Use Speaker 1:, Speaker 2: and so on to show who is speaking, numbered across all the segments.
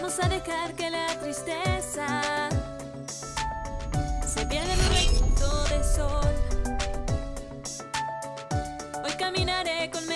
Speaker 1: Vamos a dejar que la tristeza se pierda en un rayito de sol. Hoy caminaré con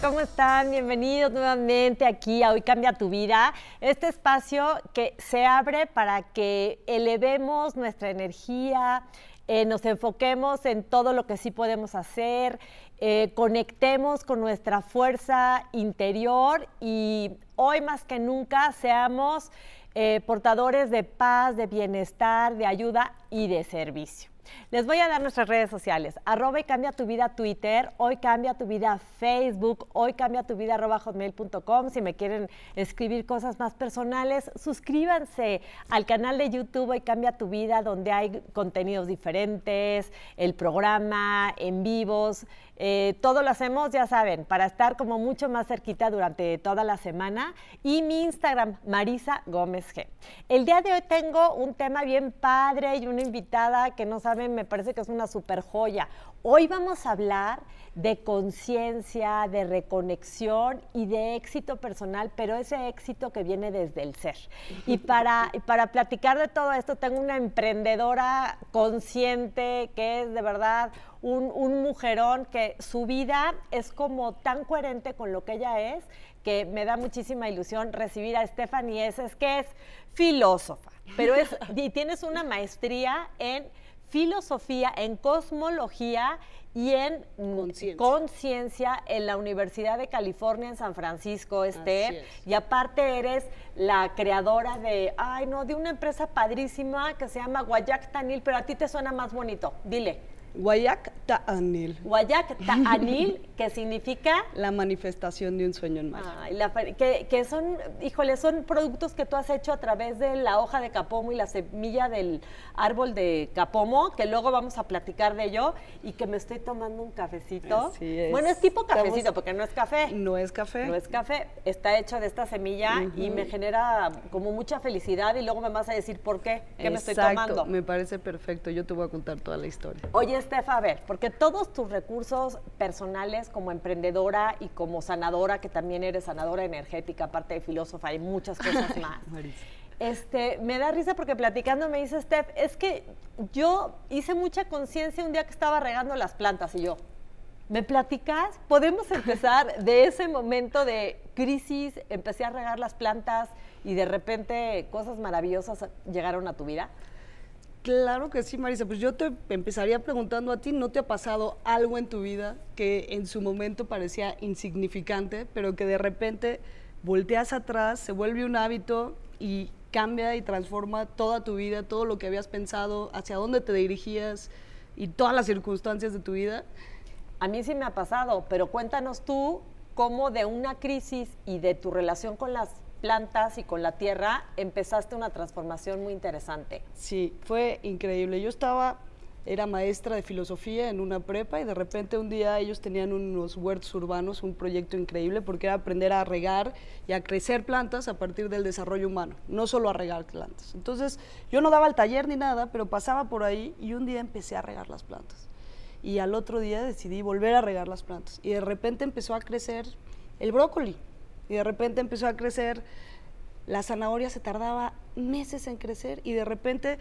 Speaker 2: ¿cómo están? Bienvenidos nuevamente aquí a Hoy Cambia tu Vida, este espacio que se abre para que elevemos nuestra energía, eh, nos enfoquemos en todo lo que sí podemos hacer, eh, conectemos con nuestra fuerza interior y hoy más que nunca seamos eh, portadores de paz, de bienestar, de ayuda y de servicio. Les voy a dar nuestras redes sociales. Arroba y cambia tu vida Twitter, hoy cambia tu vida Facebook, hoy cambia tu vida arroba hotmail.com. Si me quieren escribir cosas más personales, suscríbanse al canal de YouTube Hoy cambia tu vida, donde hay contenidos diferentes, el programa, en vivos. Eh, todo lo hacemos, ya saben, para estar como mucho más cerquita durante toda la semana. Y mi Instagram, Marisa Gómez G. El día de hoy tengo un tema bien padre y una invitada que no saben, me parece que es una super joya. Hoy vamos a hablar de conciencia, de reconexión y de éxito personal, pero ese éxito que viene desde el ser. Y para, para platicar de todo esto, tengo una emprendedora consciente que es de verdad un, un mujerón que su vida es como tan coherente con lo que ella es que me da muchísima ilusión recibir a Stephanie es, es que es filósofa, pero es, y tienes una maestría en filosofía, en cosmología y en mm,
Speaker 3: Conciencia.
Speaker 2: en la Universidad de California en San Francisco, Steph.
Speaker 3: es.
Speaker 2: Y aparte eres la creadora de, ay no, de una empresa padrísima que se llama Guayac Tanil, pero a ti te suena más bonito. Dile,
Speaker 3: Guayac Ta'anil,
Speaker 2: Guayac Tanil, que significa
Speaker 3: la manifestación de un sueño en mayo.
Speaker 2: Ay, la que, que son, híjole, son productos que tú has hecho a través de la hoja de capomo y la semilla del árbol de capomo, que luego vamos a platicar de ello y que me estoy tomando un cafecito.
Speaker 3: Así es.
Speaker 2: Bueno, es tipo
Speaker 3: Estamos-
Speaker 2: cafecito, porque no es café.
Speaker 3: No es café.
Speaker 2: No es café, está hecho de esta semilla y me genera como mucha felicidad y luego me vas a decir por qué, qué me estoy tomando.
Speaker 3: Me parece perfecto. Yo te voy a contar toda la historia.
Speaker 2: Oye, Estefa, a ver, porque todos tus recursos personales como emprendedora y como sanadora, que también eres sanadora energética, aparte de filósofa y muchas cosas más. Este, me da risa porque platicando me dice Steph, es que yo hice mucha conciencia un día que estaba regando las plantas y yo, ¿me platicas? ¿Podemos empezar de ese momento de crisis, empecé a regar las plantas y de repente cosas maravillosas llegaron a tu vida?
Speaker 3: Claro que sí, Marisa. Pues yo te empezaría preguntando a ti, ¿no te ha pasado algo en tu vida que en su momento parecía insignificante, pero que de repente volteas atrás, se vuelve un hábito y cambia y transforma toda tu vida, todo lo que habías pensado, hacia dónde te dirigías y todas las circunstancias de tu vida?
Speaker 2: A mí sí me ha pasado, pero cuéntanos tú cómo de una crisis y de tu relación con las plantas y con la tierra empezaste una transformación muy interesante.
Speaker 3: Sí, fue increíble. Yo estaba, era maestra de filosofía en una prepa y de repente un día ellos tenían unos huertos urbanos, un proyecto increíble porque era aprender a regar y a crecer plantas a partir del desarrollo humano, no solo a regar plantas. Entonces yo no daba el taller ni nada, pero pasaba por ahí y un día empecé a regar las plantas. Y al otro día decidí volver a regar las plantas y de repente empezó a crecer el brócoli y de repente empezó a crecer la zanahoria se tardaba meses en crecer y de repente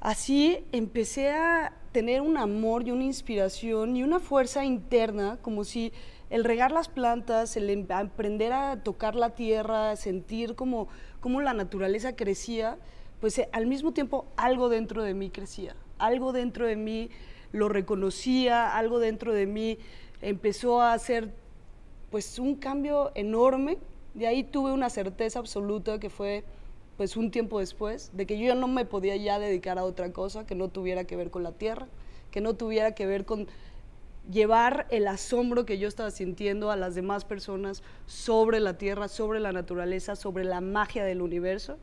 Speaker 3: así empecé a tener un amor y una inspiración y una fuerza interna, como si el regar las plantas, el em- aprender a tocar la tierra, sentir como, como la naturaleza crecía, pues eh, al mismo tiempo algo dentro de mí crecía, algo dentro de mí lo reconocía, algo dentro de mí empezó a hacer pues un cambio enorme. De ahí tuve una certeza absoluta que fue pues un tiempo después, de que yo no me podía ya dedicar a otra cosa que no tuviera que ver con la tierra, que no tuviera que ver con llevar el asombro que yo estaba sintiendo a las demás personas sobre la tierra, sobre la naturaleza, sobre la magia del universo.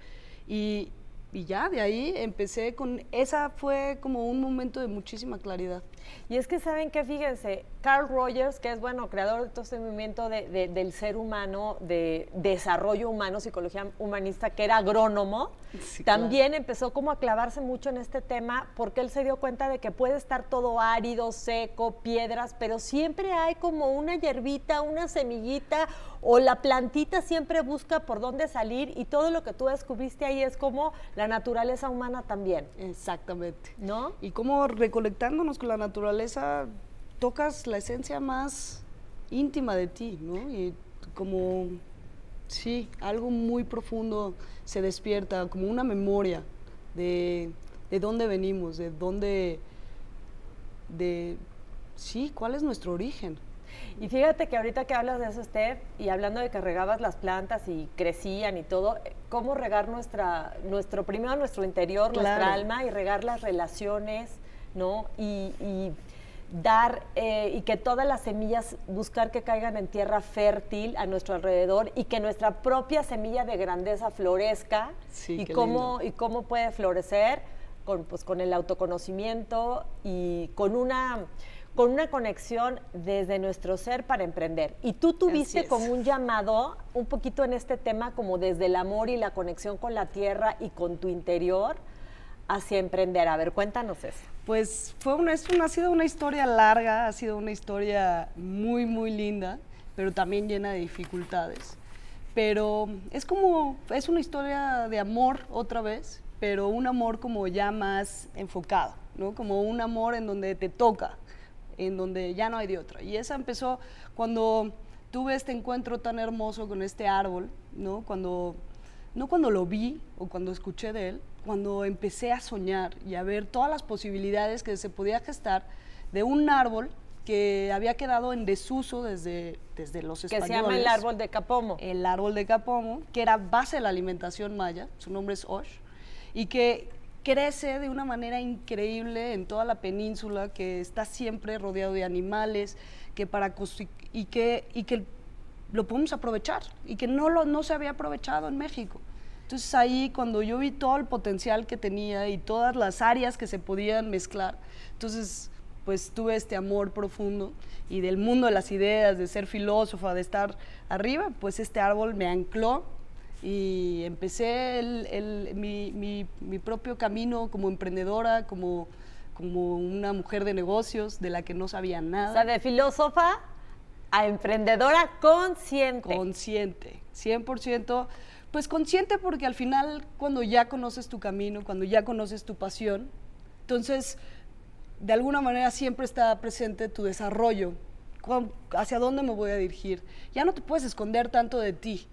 Speaker 3: Y, y ya de ahí empecé con, esa fue como un momento de muchísima claridad.
Speaker 2: Y es que saben que, fíjense, Carl Rogers, que es, bueno, creador de todo este movimiento de- de- del ser humano, de desarrollo humano, psicología humanista, que era agrónomo,
Speaker 3: Sí, claro.
Speaker 2: también empezó como a clavarse mucho en este tema porque él se dio cuenta de que puede estar todo árido, seco, piedras, pero siempre hay como una hierbita, una semillita o la plantita siempre busca por dónde salir y todo lo que tú descubriste ahí es como la naturaleza humana también,
Speaker 3: Exactamente.
Speaker 2: ¿no?
Speaker 3: Y como reconectándonos con la naturaleza, tocas la esencia más íntima de ti, ¿no? Y como, sí, algo muy profundo se despierta, como una memoria de, de dónde venimos, de dónde, de, sí, cuál es nuestro origen.
Speaker 2: Y fíjate que ahorita que hablas de eso, Steph, y hablando de que regabas las plantas y crecían y todo, cómo regar nuestra, nuestro, primero nuestro interior, nuestra alma, y regar las relaciones, ¿no? Y, y dar, eh, y que todas las semillas, buscar que caigan en tierra fértil a nuestro alrededor y que nuestra propia semilla de grandeza florezca.
Speaker 3: Sí,
Speaker 2: y cómo,
Speaker 3: lindo.
Speaker 2: y cómo puede florecer con, pues, con el autoconocimiento y con una, con una conexión desde nuestro ser para emprender. Y tú tuviste como un llamado un poquito en este tema, como desde el amor y la conexión con la tierra y con tu interior hacia emprender. A ver, cuéntanos eso.
Speaker 3: Pues fue una, es una- ha sido una historia larga, ha sido una historia muy, muy linda, pero también llena de dificultades. Pero es como, es una historia de amor otra vez, pero un amor como ya más enfocado, ¿no? Como un amor en donde te toca, en donde ya no hay de otra. Y esa empezó cuando tuve este encuentro tan hermoso con este árbol, ¿no? Cuando, no cuando lo vi o cuando escuché de él, cuando empecé a soñar y a ver todas las posibilidades que se podía gestar de un árbol que había quedado en desuso desde, desde los
Speaker 2: Que
Speaker 3: españoles.
Speaker 2: se llama el árbol de Capomo.
Speaker 3: El árbol de Capomo, que era base de la alimentación maya, su nombre es Osh, y que crece de una manera increíble en toda la península, que está siempre rodeado de animales, que para y que, y que lo podemos aprovechar, y que no, lo, no se había aprovechado en México. Entonces ahí cuando yo vi todo el potencial que tenía y todas las áreas que se podían mezclar, entonces pues tuve este amor profundo y del mundo de las ideas, de ser filósofa, de estar arriba, pues este árbol me ancló y empecé el- el- mi, mi- mi propio camino como emprendedora, como, como una mujer de negocios de la que no sabía
Speaker 2: O
Speaker 3: nada.
Speaker 2: sea, de filósofa a emprendedora consciente.
Speaker 3: Consciente, 100%, pues consciente porque al final cuando ya conoces tu camino, cuando ya conoces tu pasión, entonces de alguna manera siempre está presente tu desarrollo, hacia dónde me voy a dirigir. Ya no te puedes esconder tanto de ti.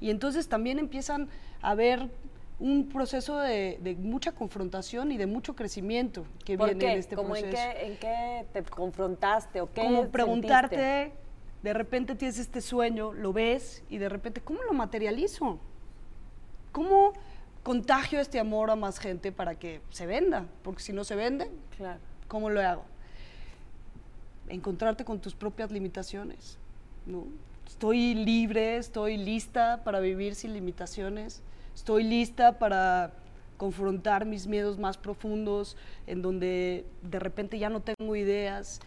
Speaker 3: Y entonces también empiezan a haber un proceso de, de mucha confrontación y de mucho crecimiento que
Speaker 2: ¿Por
Speaker 3: viene
Speaker 2: qué?
Speaker 3: en este
Speaker 2: ¿Cómo en
Speaker 3: proceso
Speaker 2: qué, en qué te confrontaste o qué
Speaker 3: como
Speaker 2: sentiste?
Speaker 3: preguntarte, de repente tienes este sueño, lo ves y de repente, ¿cómo lo materializo? ¿Cómo contagio este amor a más gente para que se venda? Porque si no se vende,
Speaker 2: Claro.
Speaker 3: ¿cómo lo hago? Encontrarte con tus propias limitaciones, ¿no? Estoy libre, estoy lista para vivir sin limitaciones, estoy lista para confrontar mis miedos más profundos, en donde de repente ya no tengo ideas,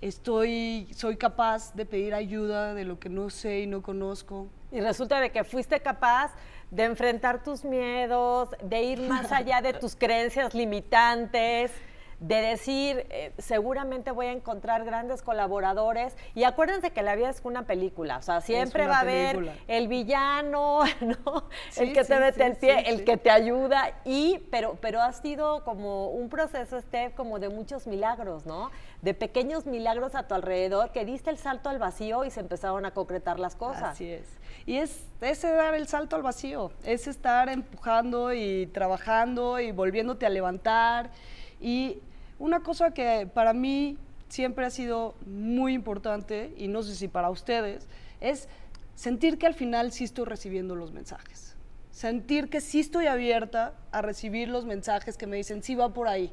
Speaker 3: estoy, soy capaz de pedir ayuda de lo que no sé y no conozco.
Speaker 2: Y resulta de que fuiste capaz de enfrentar tus miedos, de ir más allá de tus creencias limitantes, de decir, eh, seguramente voy a encontrar grandes colaboradores. Y acuérdense que la vida es una película, o sea, siempre va a haber el villano, ¿no? el
Speaker 3: Sí,
Speaker 2: que te mete
Speaker 3: sí,
Speaker 2: el pie, el que te ayuda. Y, pero, pero ha sido como un proceso, Steph, como de muchos milagros, ¿no? De pequeños milagros a tu alrededor que diste el salto al vacío y se empezaron a concretar las cosas.
Speaker 3: Así es. Y es ese dar el salto al vacío, es estar empujando y trabajando y volviéndote a levantar. Y una cosa que para mí siempre ha sido muy importante, y no sé si para ustedes, es sentir que al final sí estoy recibiendo los mensajes. Sentir que sí estoy abierta a recibir los mensajes que me dicen, sí va por ahí,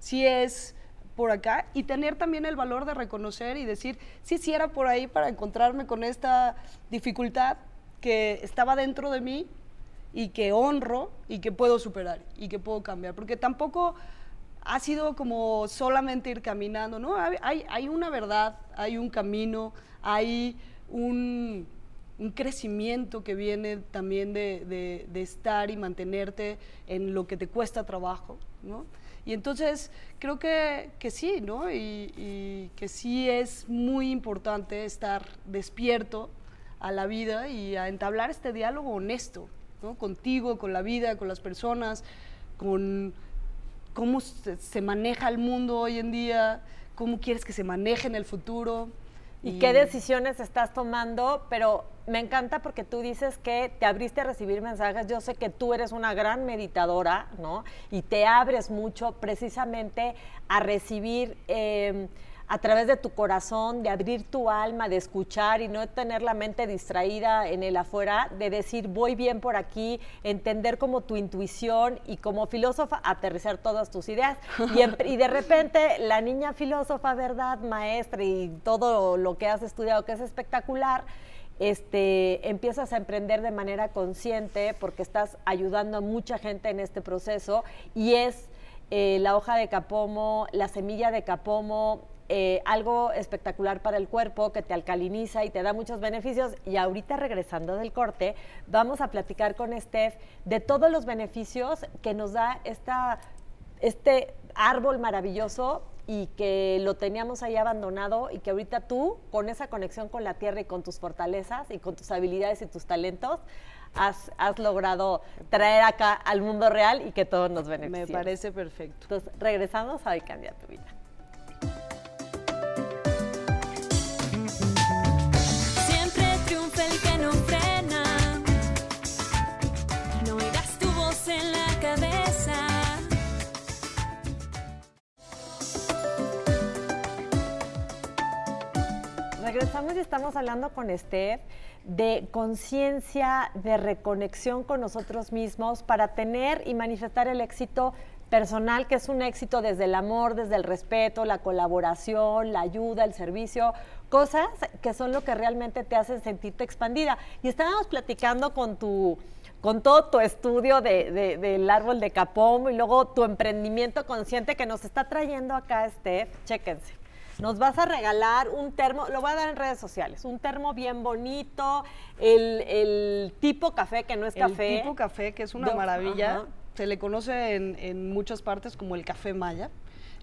Speaker 3: sí es por acá y tener también el valor de reconocer y decir, sí, sí era por ahí para encontrarme con esta dificultad que estaba dentro de mí y que honro y que puedo superar y que puedo cambiar. Porque tampoco ha sido como solamente ir caminando, ¿no? Hay, hay- una verdad, hay un camino, hay un, un crecimiento que viene también de, de- de estar y mantenerte en lo que te cuesta trabajo, ¿no? Y entonces creo que, que sí, ¿no? Y, y que sí es muy importante estar despierto a la vida y a entablar este diálogo honesto, ¿no? Contigo, con la vida, con las personas, con cómo se, se maneja el mundo hoy en día, cómo quieres que se maneje en el futuro.
Speaker 2: y qué decisiones estás tomando, pero me encanta porque tú dices que te abriste a recibir mensajes. Yo sé que tú eres una gran meditadora, ¿no? Y te abres mucho precisamente a recibir eh, a través de tu corazón, de abrir tu alma, de escuchar y no tener la mente distraída en el afuera, de decir voy bien por aquí, entender como tu intuición y como filósofa aterrizar todas tus ideas. Y, de repente la niña filósofa, ¿verdad? Maestra y todo lo que has estudiado, que es espectacular, este, empiezas a emprender de manera consciente porque estás ayudando a mucha gente en este proceso y es eh, la hoja de capomo, la semilla de capomo, eh, algo espectacular para el cuerpo que te alcaliniza y te da muchos beneficios. Y ahorita regresando del corte, vamos a platicar con Steph de todos los beneficios que nos da esta, este árbol maravilloso y que lo teníamos ahí abandonado y que ahorita tú, con esa conexión con la tierra y con tus fortalezas y con tus habilidades y tus talentos, has, has logrado traer acá al mundo real y que todos nos
Speaker 3: Me
Speaker 2: beneficien.
Speaker 3: parece perfecto.
Speaker 2: Entonces, regresamos a Hoy Cambia Tu Vida. Regresamos y estamos hablando con Steph de conciencia, de reconexión con nosotros mismos para tener y manifestar el éxito personal, que es un éxito desde el amor, desde el respeto, la colaboración, la ayuda, el servicio, cosas que son lo que realmente te hacen sentirte expandida. Y estábamos platicando con tu con todo tu estudio de- de- del árbol de Capom y luego tu emprendimiento consciente que nos está trayendo acá, Steph. Chéquense. Nos vas a regalar un termo, lo voy a dar en redes sociales, un termo bien bonito, el, el tipo café que no es café.
Speaker 3: El tipo café, que es una
Speaker 2: Do-
Speaker 3: maravilla,
Speaker 2: ajá.
Speaker 3: se le conoce en, en muchas partes como el café maya.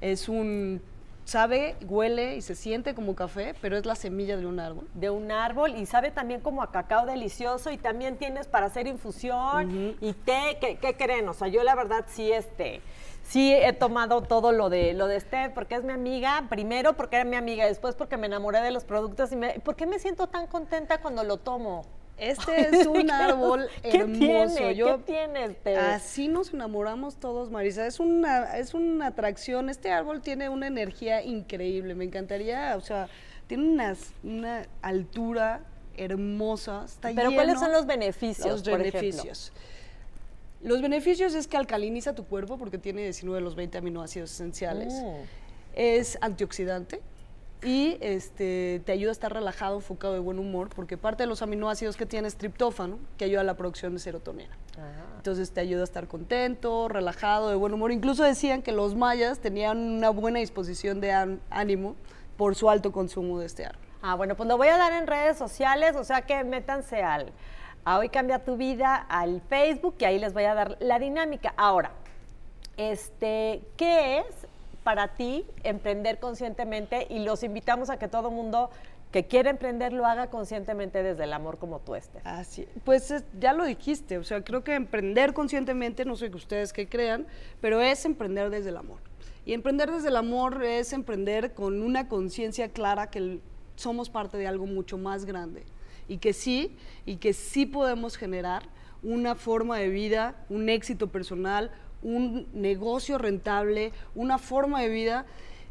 Speaker 3: Es un, sabe, huele y se siente como café, pero es la semilla de un árbol.
Speaker 2: de un árbol y sabe también como a cacao delicioso y también tienes para hacer infusión y té, ¿qué, qué creen? O sea, yo la verdad sí este sí he tomado todo lo de lo de Steph porque es mi amiga, primero porque era mi amiga, después porque me enamoré de los productos y me, ¿por qué me siento tan contenta cuando lo tomo?
Speaker 3: Este es un árbol
Speaker 2: ¿Qué
Speaker 3: hermoso.
Speaker 2: tiene?
Speaker 3: Yo-
Speaker 2: ¿Qué tiene este?
Speaker 3: Así nos enamoramos todos, Marisa. Es una, es una atracción. Este árbol tiene una energía increíble. Me encantaría, o sea, tiene unas, una altura hermosa. Está
Speaker 2: Pero ¿cuáles son los beneficios?
Speaker 3: Los
Speaker 2: por ejemplo?
Speaker 3: Los beneficios es que alcaliniza tu cuerpo porque tiene 19 de los 20 aminoácidos esenciales.
Speaker 2: Mm.
Speaker 3: Es antioxidante y este, te ayuda a estar relajado, enfocado de buen humor, porque parte de los aminoácidos que tiene es triptófano, que ayuda a la producción de serotonina.
Speaker 2: Ah.
Speaker 3: Entonces te ayuda a estar contento, relajado, de buen humor. Incluso decían que los mayas tenían una buena disposición de án- ánimo por su alto consumo de este árbol.
Speaker 2: Ah, bueno, pues lo voy a dar en redes sociales, o sea que métanse al a Hoy Cambia Tu Vida, al Facebook, y ahí les voy a dar la dinámica. Ahora, este, ¿qué es para ti emprender conscientemente y los invitamos a que todo mundo que quiera emprender lo haga conscientemente desde el amor como tú estés.
Speaker 3: Así, pues es- ya lo dijiste, o sea, creo que emprender conscientemente, no sé que ustedes que crean, pero es emprender desde el amor. Y emprender desde el amor es emprender con una conciencia clara que somos parte de algo mucho más grande y que sí, y que sí podemos generar una forma de vida, un éxito personal, un negocio rentable, una forma de vida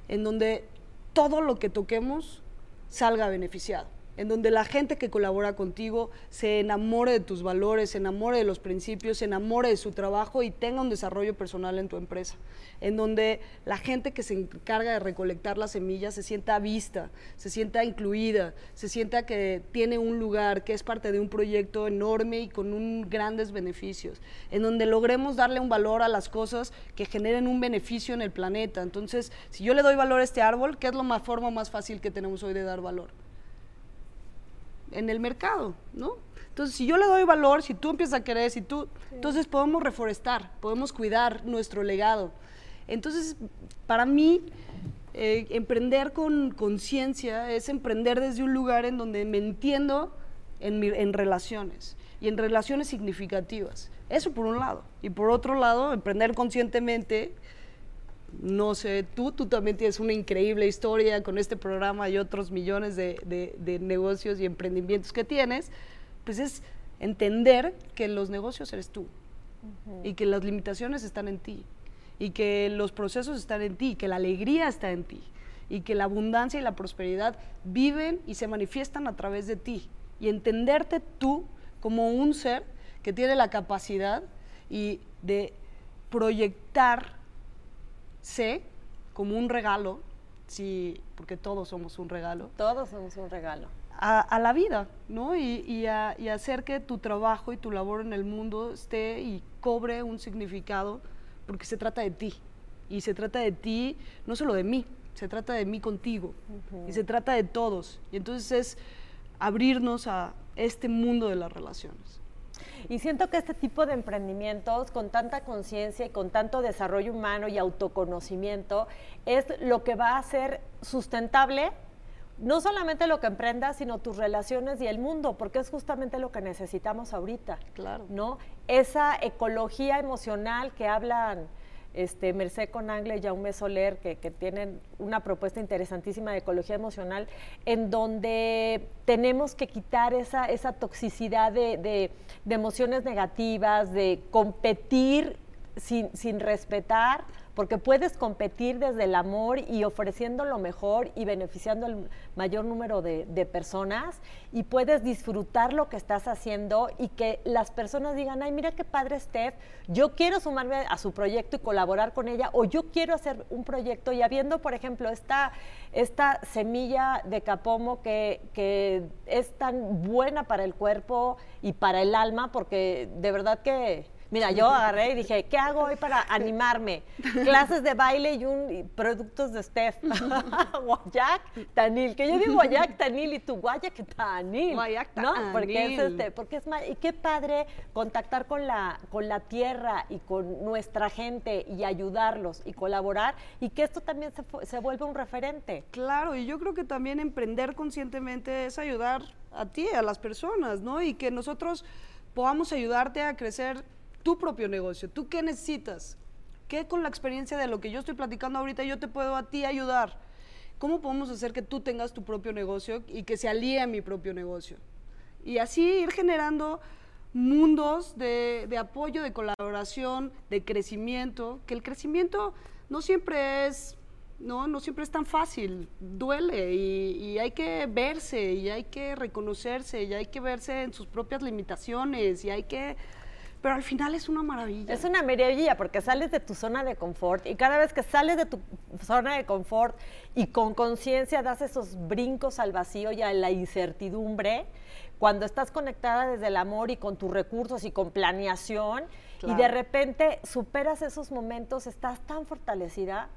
Speaker 3: en donde todo lo que toquemos salga beneficiado, en donde la gente que colabora contigo se enamore de tus valores, se enamore de los principios, se enamore de su trabajo y tenga un desarrollo personal en tu empresa, en donde la gente que se encarga de recolectar las semillas se sienta vista, se sienta incluida, se sienta que tiene un lugar, que es parte de un proyecto enorme y con grandes beneficios, en donde logremos darle un valor a las cosas que generen un beneficio en el planeta. Entonces, si yo le doy valor a este árbol, ¿qué es la forma más fácil que tenemos hoy de dar valor? En el mercado, ¿no? Entonces, si yo le doy valor, si tú empiezas a querer, si tú, entonces podemos reforestar, podemos cuidar nuestro legado. Entonces, para mí, eh, emprender con conciencia es emprender desde un lugar en donde me entiendo en, mi- en relaciones y en relaciones significativas. Eso por un lado. Y por otro lado, emprender conscientemente no sé, tú, tú también tienes una increíble historia con este programa y otros millones de, de- de negocios y emprendimientos que tienes, pues es entender que los negocios eres tú y que las limitaciones están en ti y que los procesos están en ti, que la alegría está en ti y que la abundancia y la prosperidad viven y se manifiestan a través de ti. Y entenderte tú como un ser que tiene la capacidad y de proyectar sé como un regalo, sí, porque todos somos un regalo,
Speaker 2: Todos somos un regalo.
Speaker 3: a, a la vida, ¿no? Y, y a- y hacer que tu trabajo y tu labor en el mundo esté y cobre un significado, porque se trata de ti. Y se trata de ti, no solo de mí, se trata de mí contigo. Y se trata de todos. Y entonces es abrirnos a este mundo de las relaciones.
Speaker 2: Y siento que este tipo de emprendimientos con tanta conciencia y con tanto desarrollo humano y autoconocimiento es lo que va a hacer sustentable no solamente lo que emprendas, sino tus relaciones y el mundo, porque es justamente lo que necesitamos ahorita.
Speaker 3: Claro.
Speaker 2: ¿no? Esa ecología emocional que hablan este, Mercé Conangle y Jaume Soler, que, que tienen una propuesta interesantísima de ecología emocional, en donde tenemos que quitar esa, esa toxicidad de, de- de emociones negativas, de competir sin, respetar, porque puedes competir desde el amor y ofreciendo lo mejor y beneficiando al mayor número de, personas y puedes disfrutar lo que estás haciendo y que las personas digan, ay, mira qué padre Steph, yo quiero sumarme a su proyecto y colaborar con ella o yo quiero hacer un proyecto y habiendo, por ejemplo, esta, esta semilla de capomo que es tan buena para el cuerpo y para el alma, porque de verdad que... Mira, yo agarré y dije, ¿qué hago hoy para animarme? Clases de baile y, un, y productos de Steph. Guayac Tanil, que yo digo Guayac Tanil y tú Guayac Tanil.
Speaker 3: Guayac
Speaker 2: ¿No? Porque es,
Speaker 3: Tanil.
Speaker 2: este, porque es ma- y qué padre contactar con la, con la tierra y con nuestra gente y ayudarlos y colaborar y que esto también se, se vuelva un referente.
Speaker 3: Claro, y yo creo que también emprender conscientemente es ayudar a ti, a las personas, ¿no? Y que nosotros podamos ayudarte a crecer tu propio negocio. ¿Tú qué necesitas? ¿Qué con la experiencia de lo que yo estoy platicando ahorita yo te puedo a ti ayudar? ¿Cómo podemos hacer que tú tengas tu propio negocio y que se alíe a mi propio negocio? Y así ir generando mundos de, de apoyo, de colaboración, de crecimiento, que el crecimiento no siempre es, no, no siempre es tan fácil, duele y, y hay que verse y hay que reconocerse y hay que verse en sus propias limitaciones y hay que, pero al final es una maravilla.
Speaker 2: Es una maravilla porque sales de tu zona de confort y cada vez que sales de tu zona de confort y con conciencia das esos brincos al vacío y a la incertidumbre, cuando estás conectada desde el amor y con tus recursos y con planeación y de repente superas esos momentos, estás tan fortalecida.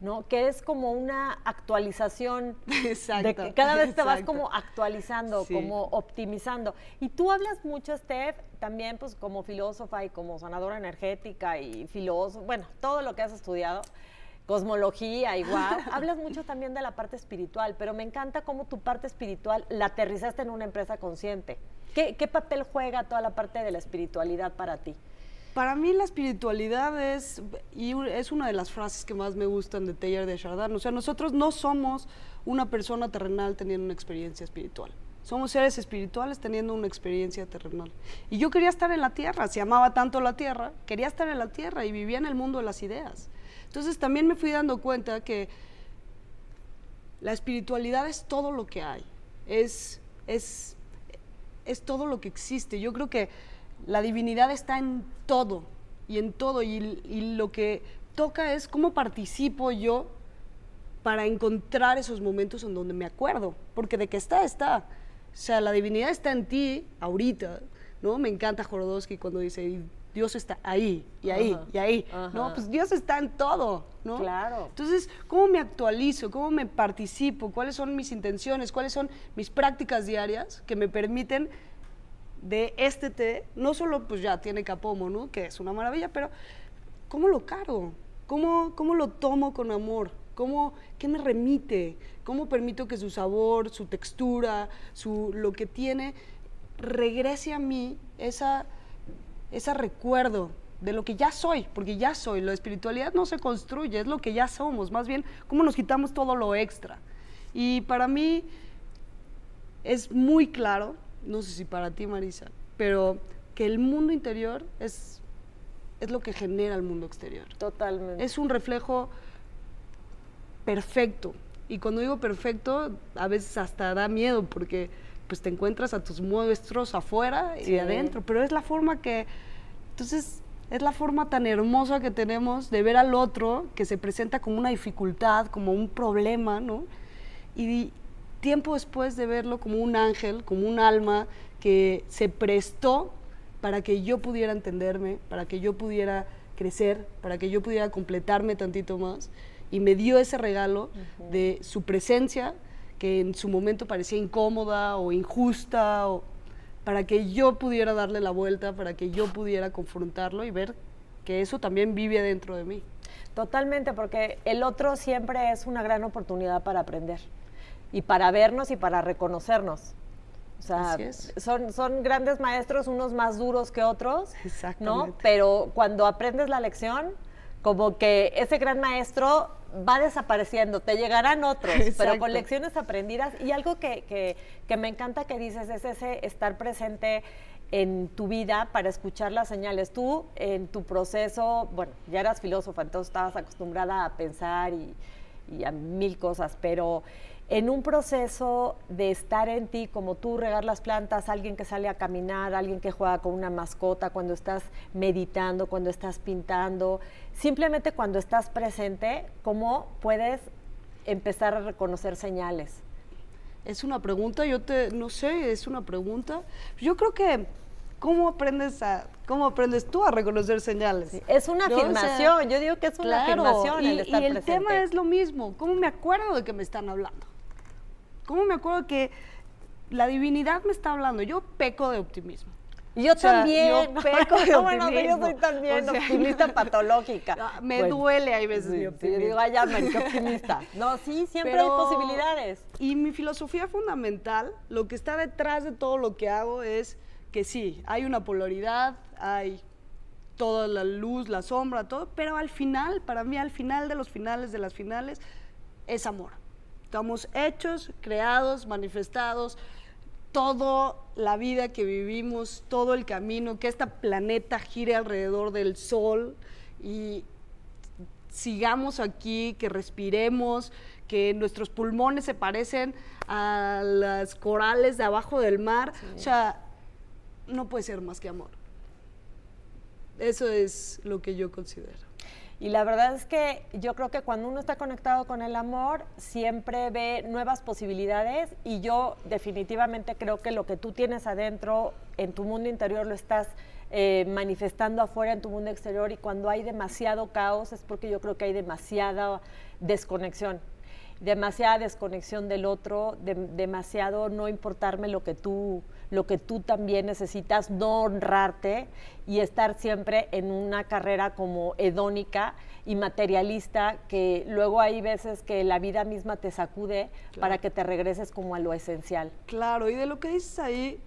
Speaker 2: ¿No? Que es como una actualización de
Speaker 3: Exacto,
Speaker 2: que cada vez te vas como actualizando,
Speaker 3: Sí.
Speaker 2: como optimizando. Y tú hablas mucho, Steph, también pues como filósofa y como sanadora energética y filósofo, bueno, todo lo que has estudiado, cosmología y guau. Hablas mucho también de la parte espiritual, pero me encanta cómo tu parte espiritual la aterrizaste en una empresa consciente. ¿Qué, qué papel juega toda la parte de la espiritualidad para ti?
Speaker 3: Para mí la espiritualidad es, y es una de las frases que más me gustan de Teilhard de Chardin. O sea, nosotros no somos una persona terrenal teniendo una experiencia espiritual. Somos seres espirituales teniendo una experiencia terrenal. Y yo quería estar en la tierra, si amaba tanto la tierra, quería estar en la tierra y vivía en el mundo de las ideas. Entonces también me fui dando cuenta que la espiritualidad es todo lo que hay, es, es, es todo lo que existe. Yo creo que la divinidad está en todo y en todo y, y lo que toca es cómo participo yo para encontrar esos momentos en donde me acuerdo, porque de que está, está. O sea, la divinidad está en ti ahorita, ¿no? Me encanta Jorodowski cuando dice, "Y Dios está ahí, y ahí,
Speaker 2: Ajá,
Speaker 3: y ahí,
Speaker 2: ajá.
Speaker 3: ¿no? Pues Dios está en todo, ¿no?
Speaker 2: Claro.
Speaker 3: Entonces, ¿cómo me actualizo? ¿Cómo me participo? ¿Cuáles son mis intenciones? ¿Cuáles son mis prácticas diarias que me permiten de este té? No solo, pues ya tiene capomo, ¿no? Que es una maravilla, pero ¿cómo lo cargo? ¿Cómo, cómo lo tomo con amor? ¿Cómo, ¿Qué me remite? ¿Cómo permito que su sabor, su textura, su, lo que tiene, regrese a mí esa, ese recuerdo de lo que ya soy? Porque ya soy. La espiritualidad no se construye, es lo que ya somos. Más bien, cómo nos quitamos todo lo extra. Y para mí es muy claro, no sé si para ti, Marisa, pero que el mundo interior es, es lo que genera el mundo exterior.
Speaker 2: Totalmente.
Speaker 3: Es un reflejo perfecto. Y cuando digo perfecto, a veces hasta da miedo porque pues te encuentras a tus monstruos afuera
Speaker 2: Sí.
Speaker 3: y adentro, pero es la forma que entonces es la forma tan hermosa que tenemos de ver al otro que se presenta como una dificultad, como un problema, ¿no? Y tiempo después de verlo como un ángel, como un alma que se prestó para que yo pudiera entenderme, para que yo pudiera crecer, para que yo pudiera completarme tantito más. Y me dio ese regalo de su presencia, que en su momento parecía incómoda o injusta, o para que yo pudiera darle la vuelta, para que yo pudiera confrontarlo y ver que eso también vive dentro de mí.
Speaker 2: Totalmente, porque el otro siempre es una gran oportunidad para aprender y para vernos y para reconocernos. O sea, son, son grandes maestros, unos más duros que otros, ¿no? Pero cuando aprendes la lección, como que ese gran maestro va desapareciendo, te llegarán otros, pero
Speaker 3: Exacto.
Speaker 2: con lecciones aprendidas. Y algo que, que- que me encanta que dices es ese estar presente en tu vida para escuchar las señales. Tú en tu proceso, bueno, ya eras filósofa, entonces estabas acostumbrada a pensar y, y a mil cosas, pero en un proceso de estar en ti, como tú regar las plantas, alguien que sale a caminar, alguien que juega con una mascota, cuando estás meditando, cuando estás pintando, simplemente cuando estás presente, ¿cómo puedes empezar a reconocer señales?
Speaker 3: Es una pregunta, yo te, no sé, es una pregunta. Yo creo que, ¿cómo aprendes a, cómo aprendes tú a reconocer señales?
Speaker 2: Es una
Speaker 3: ¿No? O sea,
Speaker 2: afirmación, yo digo que es una
Speaker 3: Claro,
Speaker 2: afirmación
Speaker 3: y,
Speaker 2: el estar
Speaker 3: y el
Speaker 2: presente.
Speaker 3: tema es lo mismo. ¿Cómo me acuerdo de que me están hablando? ¿Cómo me acuerdo que la divinidad me está hablando? Yo peco de optimismo.
Speaker 2: Yo
Speaker 3: O sea,
Speaker 2: también.
Speaker 3: yo peco de
Speaker 2: bueno, pero yo soy también
Speaker 3: O sea,
Speaker 2: optimista patológica.
Speaker 3: Ah, Me
Speaker 2: Bueno,
Speaker 3: duele hay veces
Speaker 2: sí,
Speaker 3: mi optimismo.
Speaker 2: digo, ay, América, qué optimista. No, sí, siempre
Speaker 3: Pero-
Speaker 2: hay posibilidades.
Speaker 3: Y mi filosofía fundamental, lo que está detrás de todo lo que hago es que sí, hay una polaridad, hay toda la luz, la sombra, todo, pero al final, para mí, al final de los finales de las finales, es amor. Estamos hechos, creados, manifestados, toda la vida que vivimos, todo el camino, que este planeta gire alrededor del sol y sigamos aquí, que respiremos, que nuestros pulmones se parecen a las corales de abajo del mar. O sea, no puede ser más que amor. Eso es lo que yo considero.
Speaker 2: Y la verdad es que yo creo que cuando uno está conectado con el amor, siempre ve nuevas posibilidades y yo definitivamente creo que lo que tú tienes adentro, en tu mundo interior, lo estás eh, manifestando afuera en tu mundo exterior y cuando hay demasiado caos es porque yo creo que hay demasiada desconexión. demasiada desconexión del otro, de- demasiado no importarme lo que tú lo que tú también necesitas, no honrarte y estar siempre en una carrera como hedónica y materialista, que luego hay veces que la vida misma te sacude para que te regreses como a lo esencial.
Speaker 3: Claro, y de lo que dices ahí,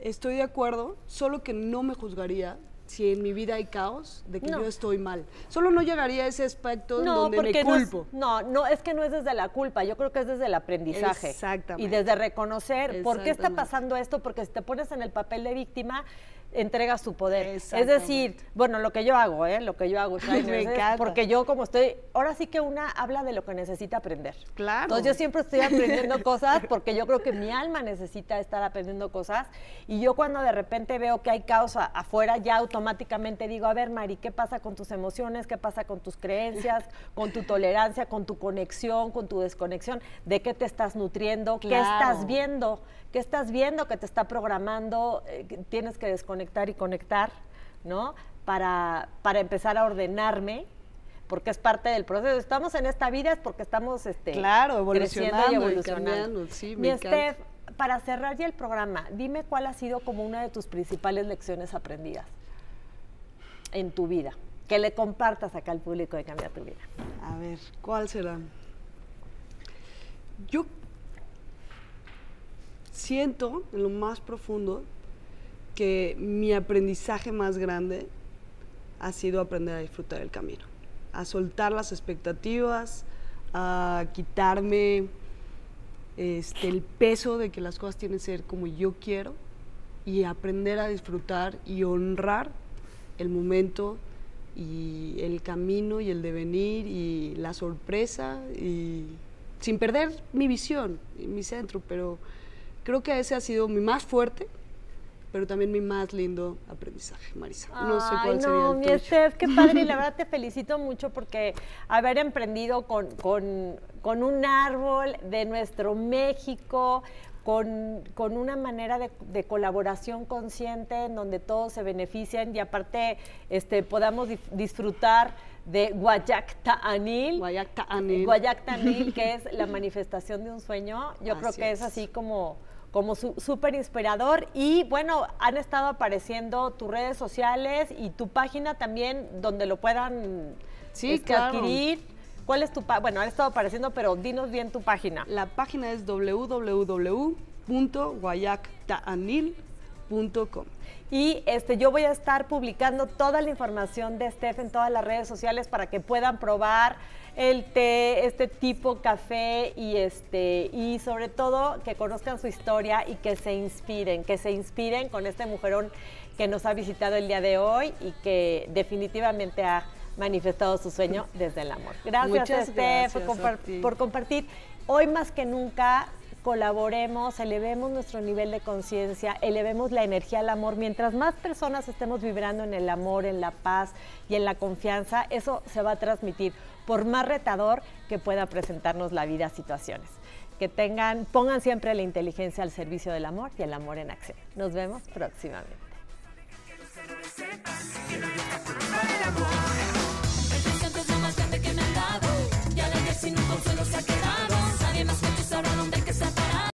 Speaker 3: estoy de acuerdo, solo que no me juzgaría si en mi vida hay caos de que
Speaker 2: No.
Speaker 3: yo estoy mal. Solo no llegaría a ese aspecto donde me
Speaker 2: no es-
Speaker 3: culpo.
Speaker 2: No, no, es que no es desde la culpa, yo creo que es desde el aprendizaje.
Speaker 3: Exactamente.
Speaker 2: Y desde reconocer por qué está pasando esto, porque si te pones en el papel de víctima, entregas tu poder. Es decir, bueno, lo que yo hago, ¿eh? Lo que yo hago,
Speaker 3: Me encanta.
Speaker 2: porque yo como estoy, ahora sí que una habla de lo que necesita aprender.
Speaker 3: Claro.
Speaker 2: Entonces yo siempre estoy aprendiendo cosas porque yo creo que mi alma necesita estar aprendiendo cosas y yo cuando de repente veo que hay caos afuera, ya automáticamente digo, a ver Mari, ¿qué pasa con tus emociones? ¿Qué pasa con tus creencias? ¿Con tu tolerancia? ¿Con tu conexión? ¿Con tu desconexión? ¿De qué te estás nutriendo? ¿Qué estás viendo? ¿Qué estás viendo que te está programando? Eh, que tienes que desconectar y conectar, ¿no? Para, para empezar a ordenarme porque es parte del proceso. Estamos en esta vida es porque estamos este,
Speaker 3: Claro, evolucionando
Speaker 2: y
Speaker 3: y
Speaker 2: evolucionando.
Speaker 3: cambiando, sí, me
Speaker 2: Mi. Steph, para cerrar ya el programa, dime cuál ha sido como una de tus principales lecciones aprendidas en tu vida. Que le compartas acá al público de Cambia tu Vida.
Speaker 3: A ver, ¿cuál será? Yo siento en lo más profundo que mi aprendizaje más grande ha sido aprender a disfrutar el camino, a soltar las expectativas, a quitarme este, el peso de que las cosas tienen que ser como yo quiero y aprender a disfrutar y honrar el momento y el camino y el devenir y la sorpresa y sin perder mi visión y mi centro, pero creo que ese ha sido mi más fuerte, pero también mi más lindo aprendizaje, Marisa. No sé
Speaker 2: Ay,
Speaker 3: cuál sería
Speaker 2: no,
Speaker 3: el
Speaker 2: mi
Speaker 3: tuyo.
Speaker 2: Steph, qué padre. Y la verdad te felicito mucho porque haber emprendido con, con- con un árbol de nuestro México, con, con una manera de, de colaboración consciente en donde todos se benefician y aparte este, podamos disfrutar de Guayacta Anil.
Speaker 3: Guayacta Anil.
Speaker 2: Guayacta Anil, que es la manifestación de un sueño. Yo creo
Speaker 3: Así
Speaker 2: que es
Speaker 3: es.
Speaker 2: así como como su- súper inspirador y bueno, han estado apareciendo tus redes sociales y tu página también donde lo puedan
Speaker 3: Sí,
Speaker 2: este,
Speaker 3: claro.
Speaker 2: adquirir. ¿Cuál es tu página? Bueno, han estado apareciendo, pero dinos bien tu página.
Speaker 3: La página es www.guayactaanil.com.
Speaker 2: Y este, yo voy a estar publicando toda la información de Steph en todas las redes sociales para que puedan probar el té, este tipo café y este y sobre todo que conozcan su historia y que se inspiren, que se inspiren con este mujerón que nos ha visitado el día de hoy y que definitivamente ha manifestado su sueño desde el amor. Gracias,
Speaker 3: Muchas
Speaker 2: Steph, por,
Speaker 3: gracias
Speaker 2: compartir. Hoy más que nunca colaboremos, elevemos nuestro nivel de conciencia, elevemos la energía al amor. Mientras más personas estemos vibrando en el amor, en la paz y en la confianza, eso se va a transmitir, por más retador que pueda presentarnos la vida situaciones. Que tengan, pongan siempre la inteligencia al servicio del amor y el amor en acción. Nos vemos próximamente.